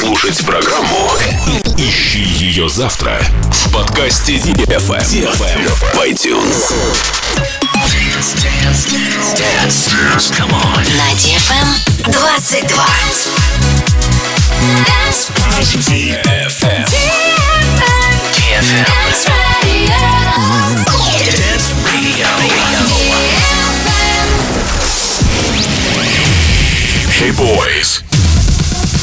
слушать программу, ищи ее завтра в подкасте DFM, в iTunes. На DFM 22. Dance DFM. DFM. Dance Radio. Dance Radio. Hey boys.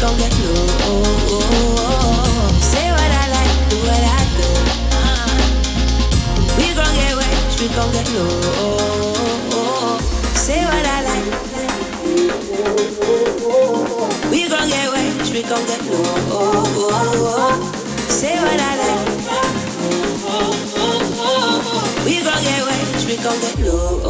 Gon' get low. Say what I like, do what I do. We gon' get wet, we gon' get low. Say what I like. We gon' get wet, we gon' get low. Say what I like. We gon' get wet, we gon' get low.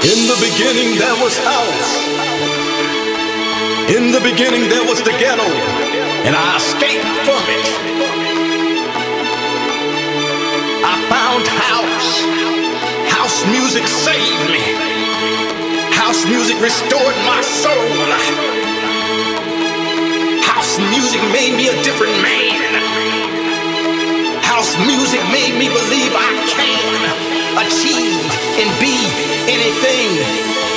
In the beginning there was house. In the beginning there was the ghetto, and I escaped from it. I found house. House music saved me. House music restored my soul. House music made me a different man house music made me believe I can achieve and be anything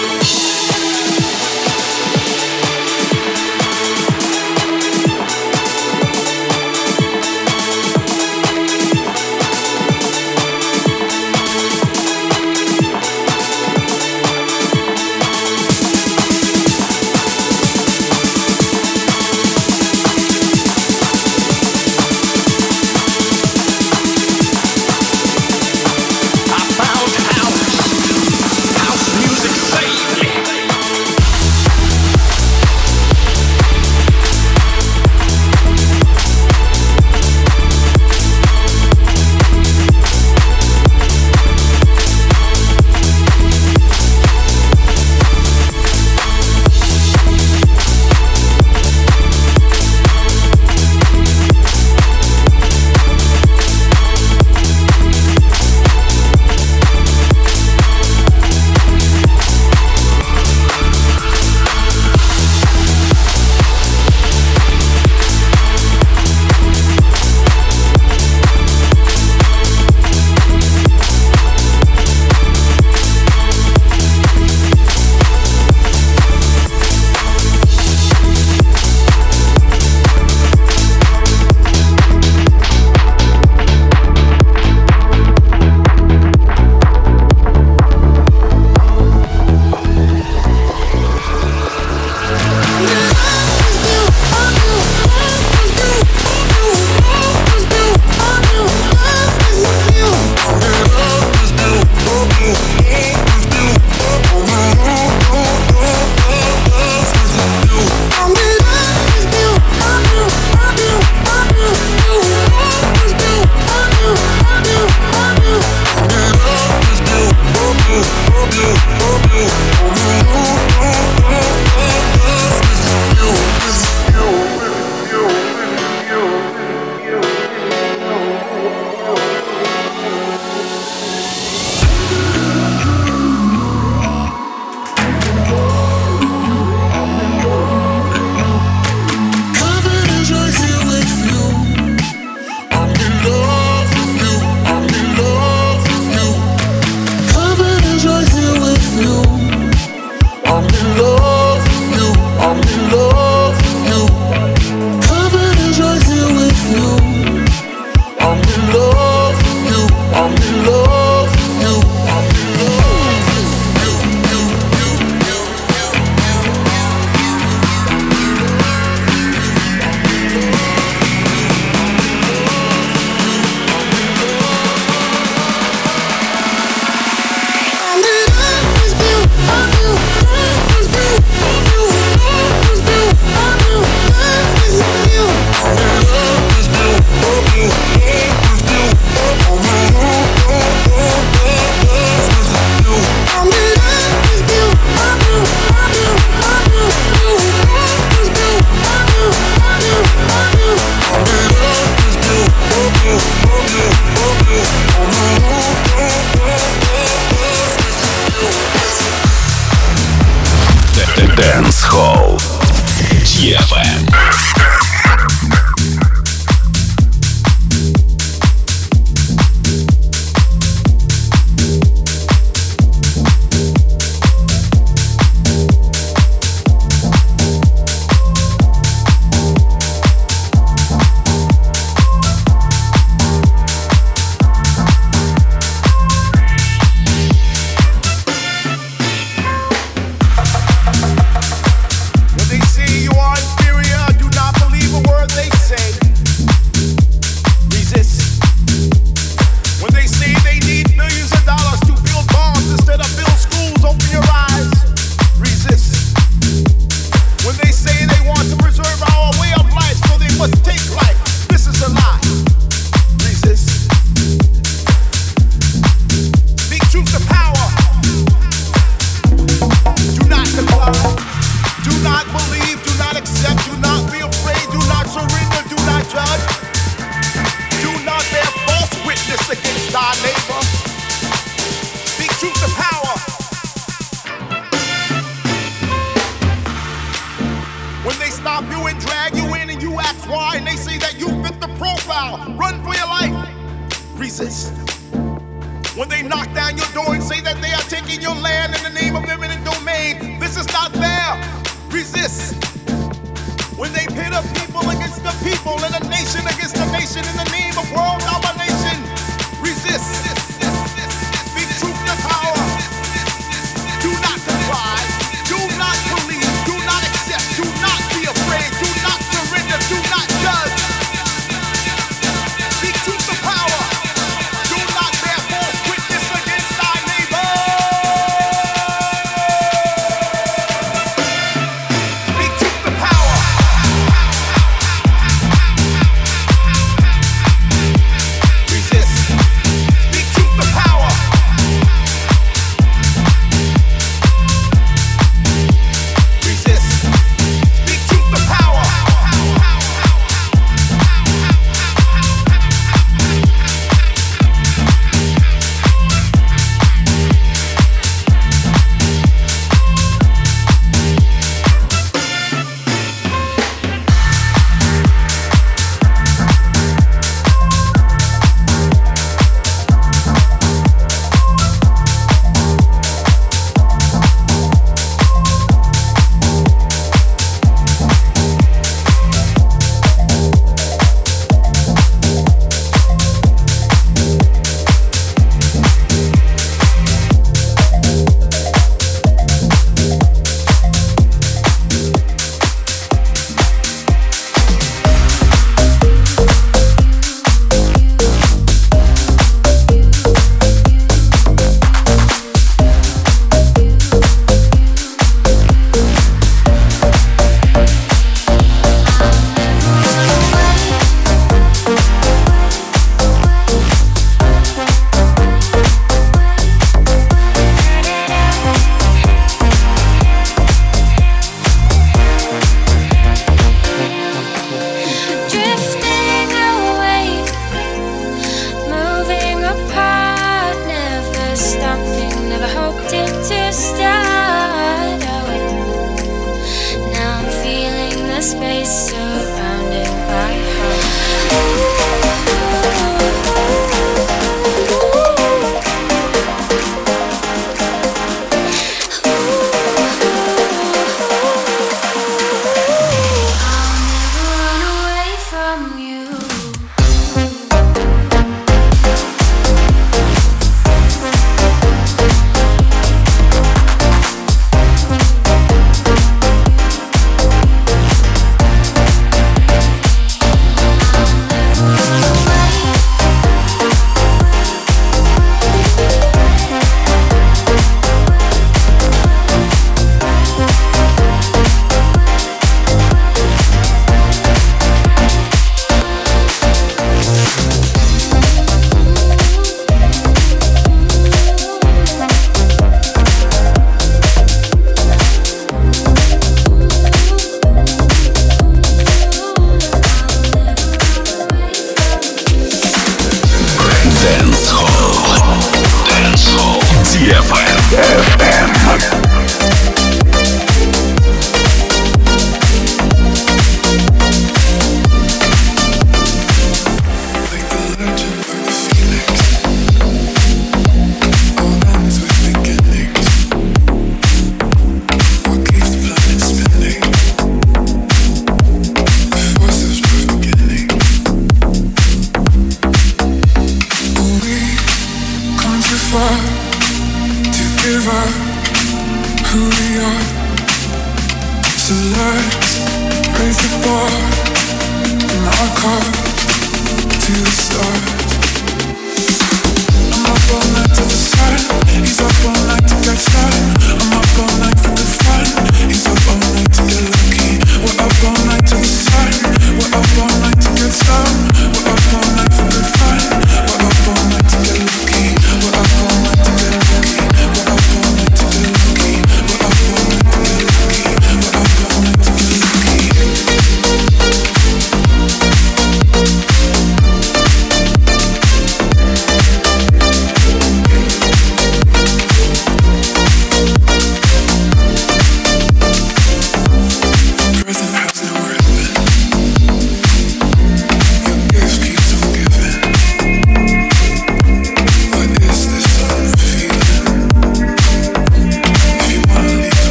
people and a nation against a nation in the name of world.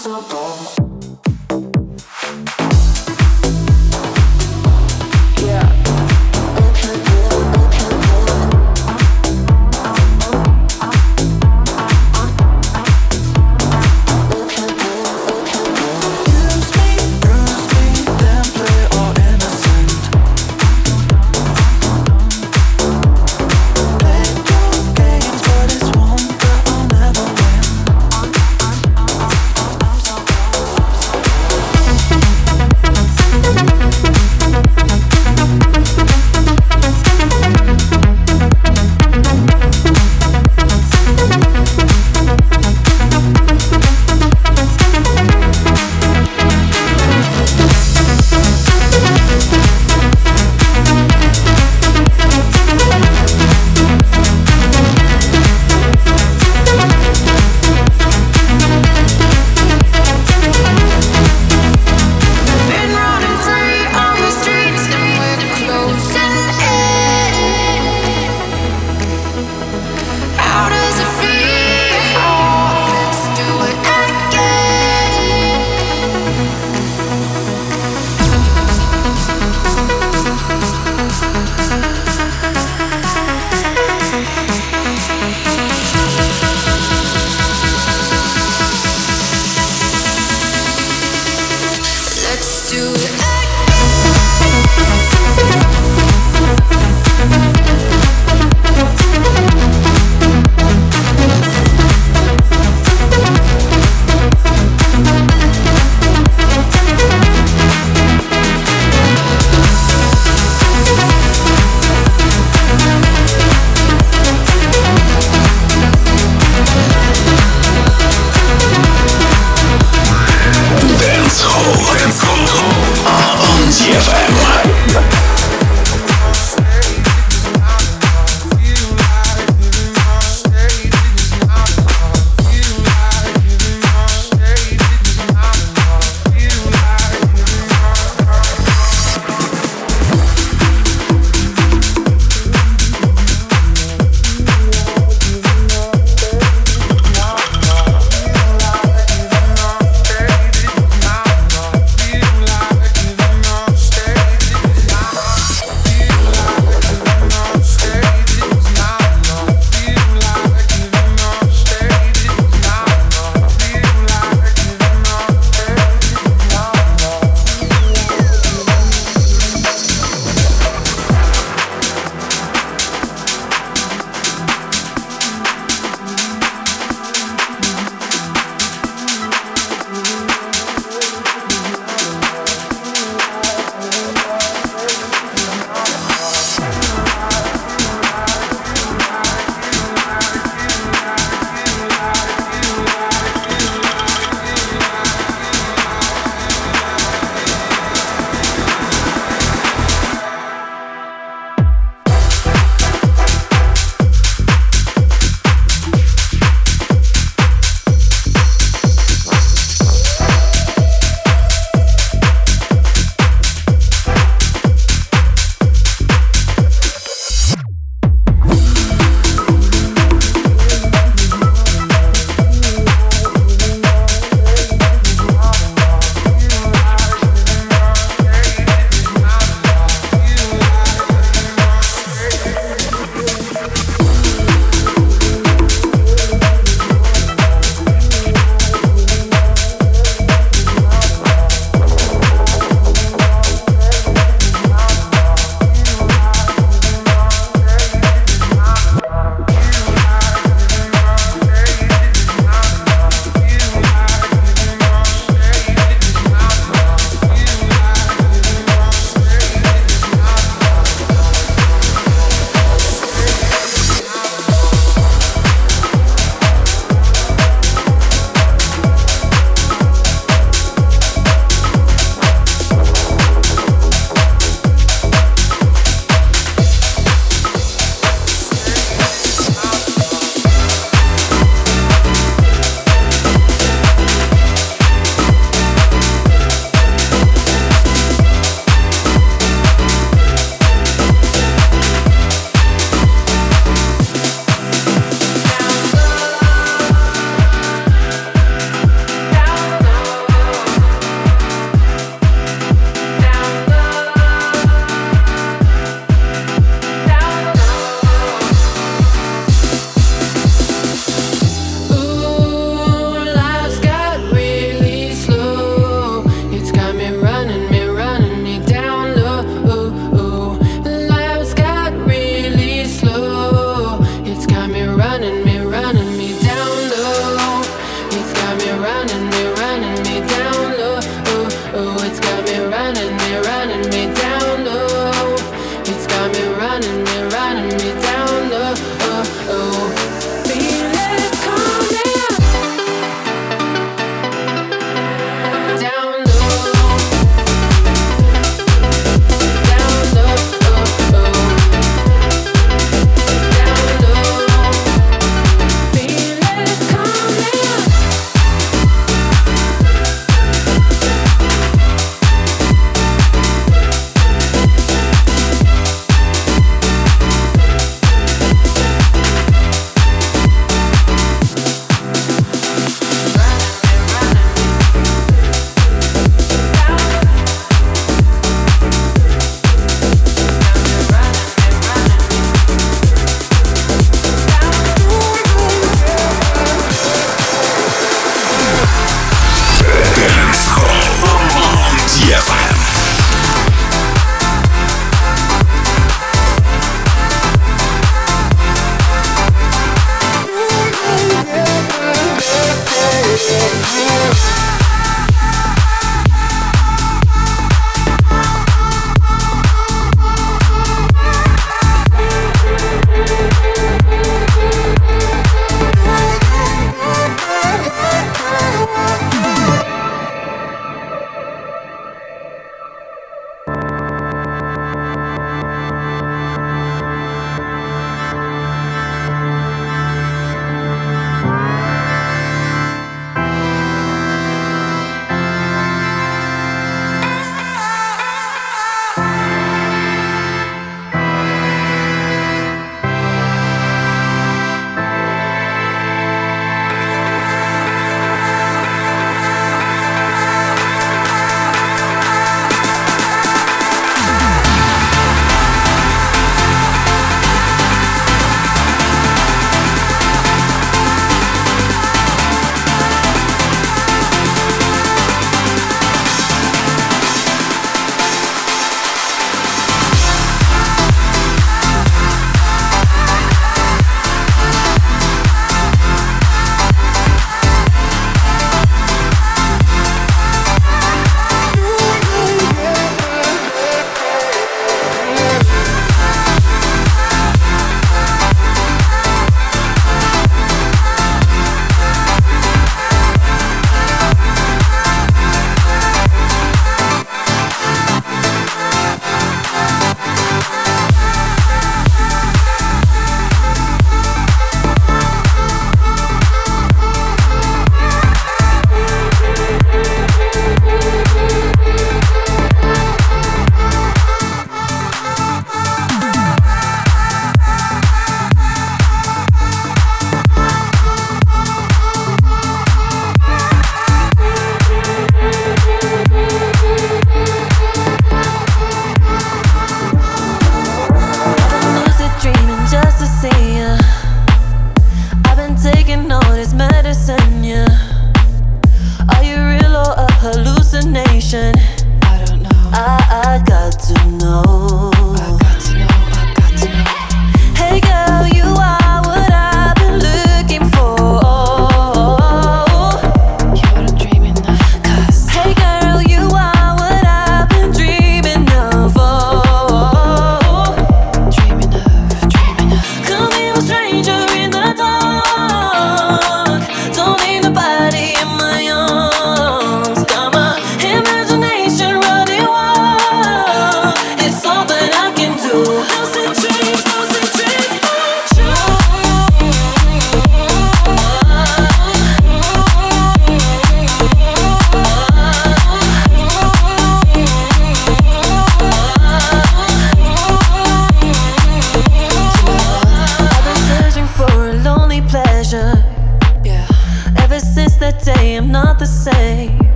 so dumb.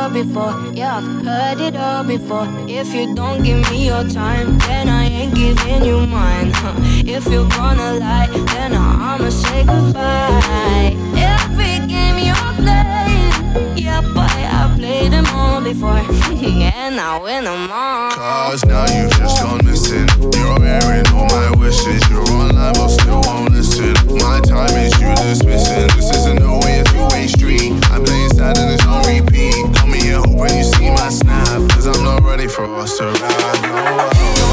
all before. Yeah, I've heard it all before. If you don't give me your time, then I ain't giving you mine. Huh. If you're gonna lie, then I'ma say goodbye. Every game you play, yeah, boy, I played them all before. and I win them all. Cause now you've just gone missing. You're airing all my wishes. You're online, but still won't listen. My time is you dismissing. This isn't no way a two way street. I'm playing sad and it's on repeat. When you see my snap, cause I'm not ready for us to ride. No,